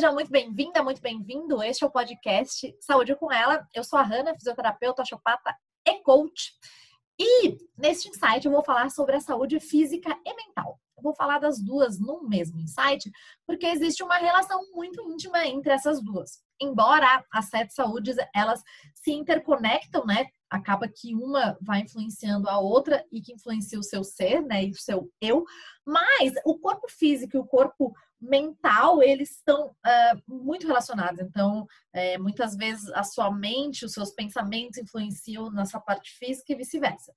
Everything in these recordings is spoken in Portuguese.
Seja muito bem-vinda, muito bem-vindo. Este é o podcast Saúde com Ela. Eu sou a Hanna, fisioterapeuta, chopata e coach. E neste insight eu vou falar sobre a saúde física e mental. Eu vou falar das duas no mesmo insight, porque existe uma relação muito íntima entre essas duas. Embora as sete saúdes elas se interconectam, né? acaba que uma vai influenciando a outra e que influencia o seu ser, né, e o seu eu, mas o corpo físico e o corpo mental, eles estão uh, muito relacionados. Então, é, muitas vezes a sua mente, os seus pensamentos influenciam nessa parte física e vice-versa.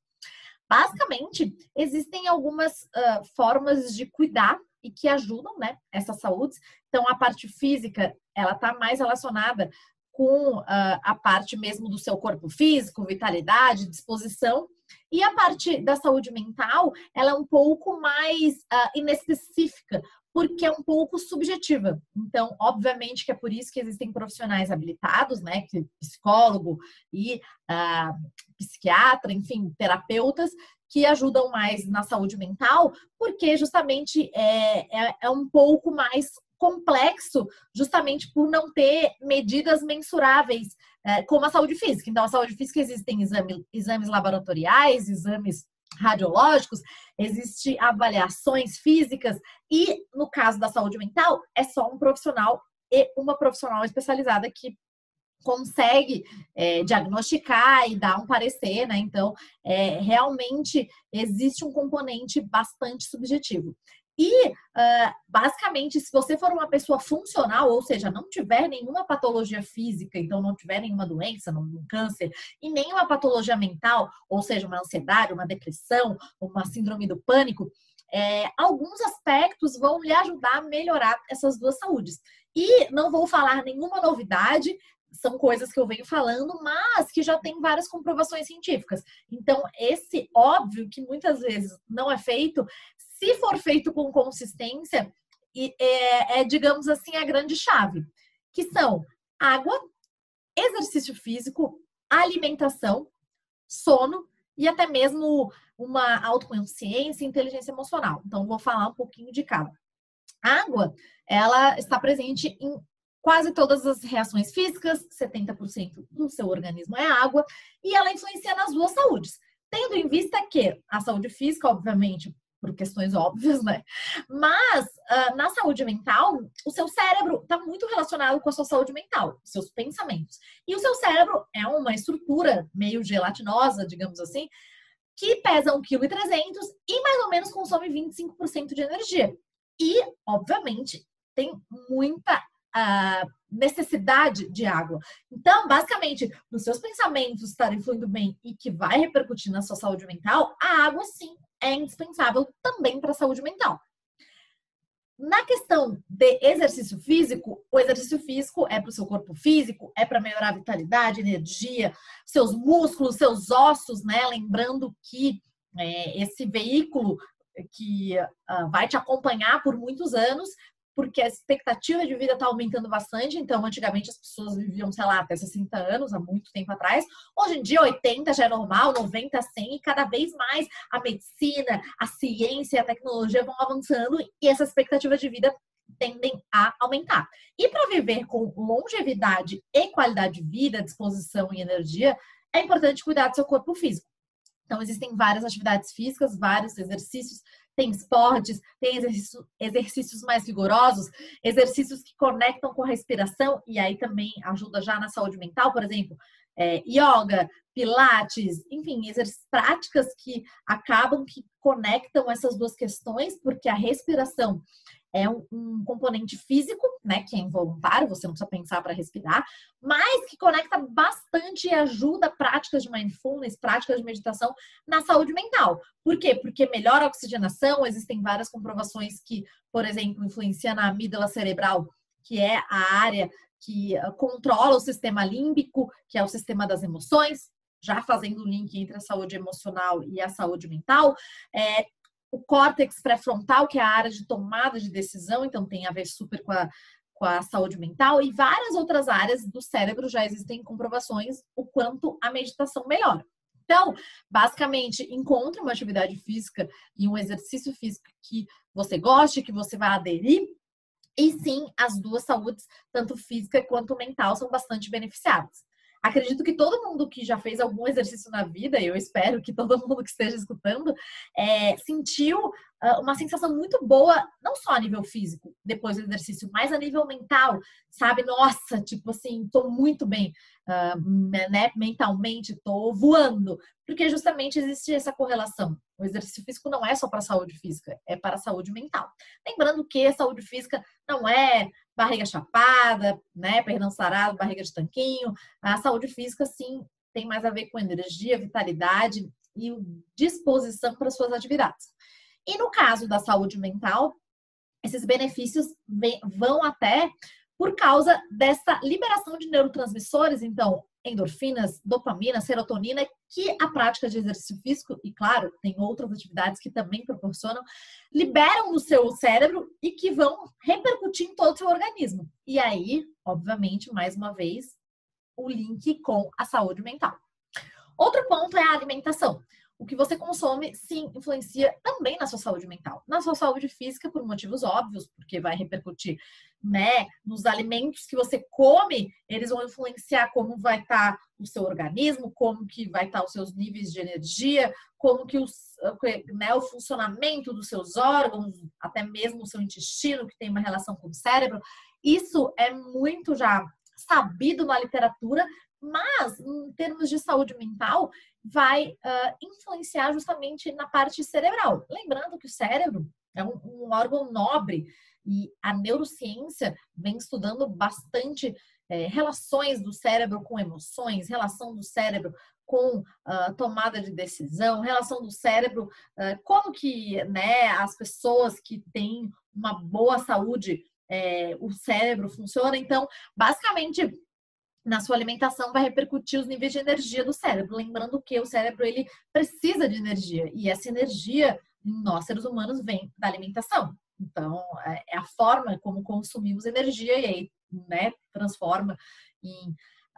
Basicamente, existem algumas uh, formas de cuidar e que ajudam, né, essa saúde. Então, a parte física, ela está mais relacionada com uh, a parte mesmo do seu corpo físico, vitalidade, disposição. E a parte da saúde mental, ela é um pouco mais uh, inespecífica, porque é um pouco subjetiva. Então, obviamente que é por isso que existem profissionais habilitados, né, que psicólogo e uh, psiquiatra, enfim, terapeutas, que ajudam mais na saúde mental, porque justamente é, é, é um pouco mais complexo justamente por não ter medidas mensuráveis, é, como a saúde física. Então, a saúde física existem exame, exames laboratoriais, exames radiológicos, existem avaliações físicas e, no caso da saúde mental, é só um profissional e uma profissional especializada que consegue é, diagnosticar e dar um parecer, né? Então, é, realmente existe um componente bastante subjetivo. E, uh, basicamente, se você for uma pessoa funcional, ou seja, não tiver nenhuma patologia física, então não tiver nenhuma doença, um câncer, e nenhuma patologia mental, ou seja, uma ansiedade, uma depressão, uma síndrome do pânico, é, alguns aspectos vão lhe ajudar a melhorar essas duas saúdes. E não vou falar nenhuma novidade, são coisas que eu venho falando, mas que já tem várias comprovações científicas. Então, esse óbvio que muitas vezes não é feito, se for feito com consistência, é, é, digamos assim, a grande chave, que são água, exercício físico, alimentação, sono e até mesmo uma autoconsciência e inteligência emocional. Então, vou falar um pouquinho de cada. A água, ela está presente em quase todas as reações físicas, 70% do seu organismo é água, e ela influencia nas duas saúdes. Tendo em vista que a saúde física, obviamente, por questões óbvias, né? Mas uh, na saúde mental, o seu cérebro está muito relacionado com a sua saúde mental, seus pensamentos. E o seu cérebro é uma estrutura meio gelatinosa, digamos assim, que pesa 1,3 kg e mais ou menos consome 25% de energia. E, obviamente, tem muita uh, necessidade de água. Então, basicamente, os seus pensamentos estarem fluindo bem e que vai repercutir na sua saúde mental, a água sim é indispensável também para a saúde mental. Na questão de exercício físico, o exercício físico é para o seu corpo físico, é para melhorar a vitalidade, energia, seus músculos, seus ossos, né? Lembrando que é, esse veículo que uh, vai te acompanhar por muitos anos porque a expectativa de vida está aumentando bastante. Então, antigamente as pessoas viviam, sei lá, até 60 anos, há muito tempo atrás. Hoje em dia, 80 já é normal, 90, 100, e cada vez mais a medicina, a ciência a tecnologia vão avançando e essa expectativa de vida tendem a aumentar. E para viver com longevidade e qualidade de vida, disposição e energia, é importante cuidar do seu corpo físico. Então, existem várias atividades físicas, vários exercícios tem esportes, tem exercício, exercícios mais rigorosos, exercícios que conectam com a respiração e aí também ajuda já na saúde mental, por exemplo, é, yoga, pilates, enfim, práticas que acabam que conectam essas duas questões, porque a respiração é um, um, componente físico, né, que é involuntário, você não precisa pensar para respirar, mas que conecta bastante e ajuda práticas de mindfulness, práticas de meditação na saúde mental. Por quê? Porque melhora a oxigenação, existem várias comprovações que, por exemplo, influencia na amígdala cerebral, que é a área que ah, controla o sistema límbico, que é o sistema das emoções, já fazendo o link entre a saúde emocional e a saúde mental, é, o córtex pré-frontal, que é a área de tomada de decisão, então tem a ver super com a, com a saúde mental, e várias outras áreas do cérebro já existem comprovações o quanto a meditação melhora. Então, basicamente, encontre uma atividade física e um exercício físico que você goste, que você vai aderir, E sim, as duas saúdes, tanto física quanto mental, são bastante beneficiadas. Acredito que todo mundo que já fez algum exercício na vida, eu espero que todo mundo que esteja escutando, é, sentiu uma sensação muito boa, não só a nível físico, depois do exercício, mas a nível mental, sabe? Nossa, tipo assim, tô muito bem uh, né? mentalmente, tô voando, porque justamente existe essa correlação. O exercício físico não é só para a saúde física, é para a saúde mental. Lembrando que a saúde física não é barriga chapada, né, perdão sarado, barriga de tanquinho. A saúde física, sim, tem mais a ver com energia, vitalidade e disposição para suas atividades. E no caso da saúde mental, esses benefícios vão até por causa dessa liberação de neurotransmissores, então, endorfinas, dopamina, serotonina, que a prática de exercício físico, e claro, tem outras atividades que também proporcionam, liberam no seu cérebro e que vão repercutir em todo o seu organismo. E aí, obviamente, mais uma vez, o link com a saúde mental. Outro ponto é a alimentação o que você consome, sim, influencia também na sua saúde mental. Na sua saúde física, por motivos óbvios, porque vai repercutir, né, nos alimentos que você come, eles vão influenciar como vai estar tá o seu organismo, como que vai estar tá os seus níveis de energia, como que os, né, o funcionamento dos seus órgãos, até mesmo o seu intestino, que tem uma relação com o cérebro. Isso é muito já sabido na literatura, mas em termos de saúde mental, vai uh, influenciar justamente na parte cerebral. Lembrando que o cérebro é um, um órgão nobre e a neurociência vem estudando bastante é, relações do cérebro com emoções, relação do cérebro com uh, tomada de decisão, relação do cérebro, uh, como que né, as pessoas que têm uma boa saúde, é, o cérebro funciona. Então, basicamente, na sua alimentação vai repercutir os níveis de energia do cérebro. Lembrando que o cérebro ele precisa de energia e essa energia nós seres humanos vem da alimentação. Então é, é a forma como consumimos energia e aí né, transforma em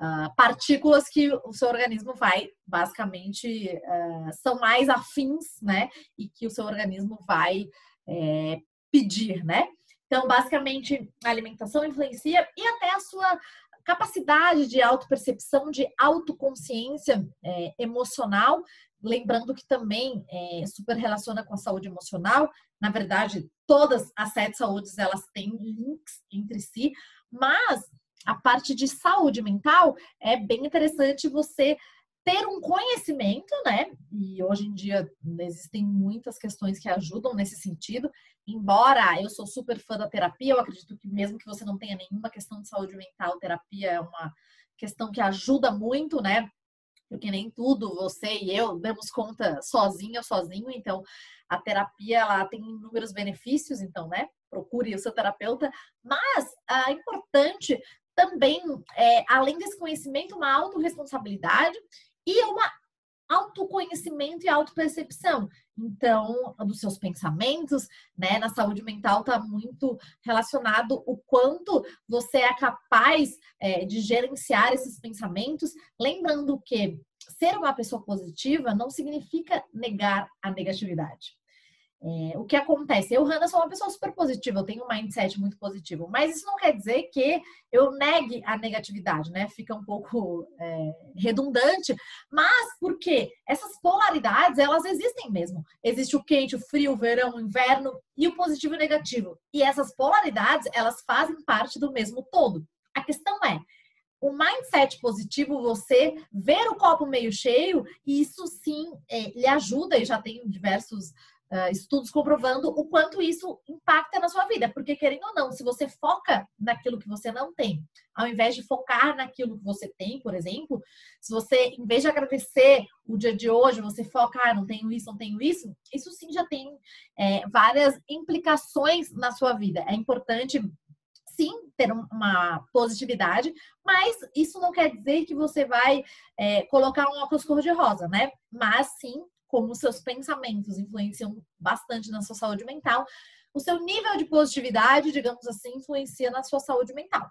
uh, partículas que o seu organismo vai basicamente uh, são mais afins, né? E que o seu organismo vai é, pedir, né? Então, basicamente, a alimentação influencia e até a sua capacidade de autopercepção, de autoconsciência é, emocional, lembrando que também é, super relaciona com a saúde emocional. Na verdade, todas as sete saúdes elas têm links entre si, mas a parte de saúde mental é bem interessante você ter um conhecimento, né? E hoje em dia existem muitas questões que ajudam nesse sentido. Embora eu sou super fã da terapia, eu acredito que mesmo que você não tenha nenhuma questão de saúde mental, terapia é uma questão que ajuda muito, né? Porque nem tudo você e eu damos conta sozinho ou sozinho, então a terapia ela tem inúmeros benefícios, então, né? Procure o seu terapeuta, mas é importante também, é, além desse conhecimento, uma autorresponsabilidade e uma autoconhecimento e autopercepção. Então, dos seus pensamentos, né? Na saúde mental está muito relacionado o quanto você é capaz é, de gerenciar esses pensamentos, lembrando que ser uma pessoa positiva não significa negar a negatividade. É, o que acontece? Eu, Hanna, sou uma pessoa super positiva, eu tenho um mindset muito positivo, mas isso não quer dizer que eu negue a negatividade, né? Fica um pouco é, redundante, mas porque essas polaridades, elas existem mesmo. Existe o quente, o frio, o verão, o inverno e o positivo e o negativo. E essas polaridades, elas fazem parte do mesmo todo. A questão é, o mindset positivo, você ver o copo meio cheio, e isso sim é, lhe ajuda, e já tenho diversos uh, estudos comprovando o quanto isso impacta na sua vida. Porque, querendo ou não, se você foca naquilo que você não tem, ao invés de focar naquilo que você tem, por exemplo, se você, em vez de agradecer o dia de hoje, você foca, ah, não tenho isso, não tenho isso, isso sim já tem é, várias implicações na sua vida. É importante sim ter uma positividade, mas isso não quer dizer que você vai é, colocar um óculos cor-de-rosa, né? Mas sim como os seus pensamentos influenciam bastante na sua saúde mental, o seu nível de positividade, digamos assim, influencia na sua saúde mental.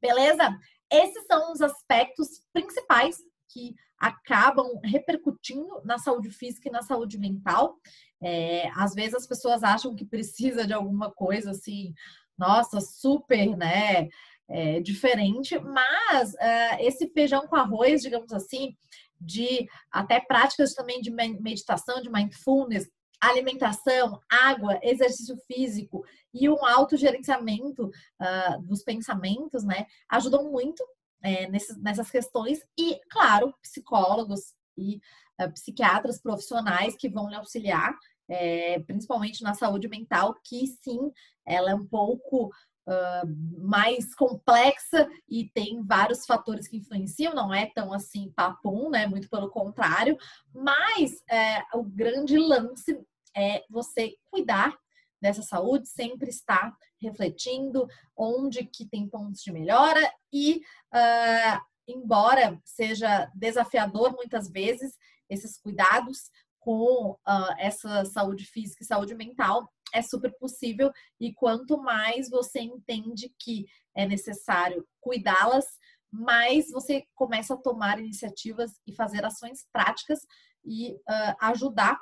Beleza? Esses são os aspectos principais que acabam repercutindo na saúde física e na saúde mental. É, às vezes as pessoas acham que precisa de alguma coisa assim nossa, super, né? É, diferente, mas uh, esse feijão com arroz, digamos assim, de até práticas também de meditação, de mindfulness, alimentação, água, exercício físico e um autogerenciamento uh, dos pensamentos, né, ajudam muito é, nesses, nessas questões e, claro, psicólogos e uh, psiquiatras profissionais que vão lhe auxiliar, é, principalmente na saúde mental, que sim, ela é um pouco uh, mais complexa e tem vários fatores que influenciam, não é tão assim papum, né? Muito pelo contrário, mas é, o grande lance é você cuidar dessa saúde, sempre estar refletindo onde que tem pontos de melhora e, uh, embora seja desafiador muitas vezes esses cuidados com uh, essa saúde física e saúde mental, é super possível e quanto mais você entende que é necessário cuidá-las, mais você começa a tomar iniciativas e fazer ações práticas e uh, ajudar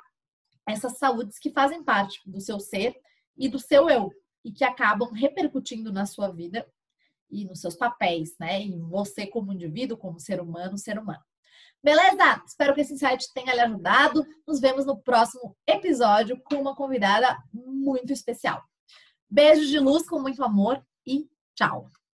essas saúdes que fazem parte do seu ser e do seu eu e que acabam repercutindo na sua vida e nos seus papéis, né? Em você como indivíduo, como ser humano, ser humano. Beleza? Espero que esse insight tenha lhe ajudado. Nos vemos no próximo episódio com uma convidada muito especial. Beijos de luz com muito amor e tchau!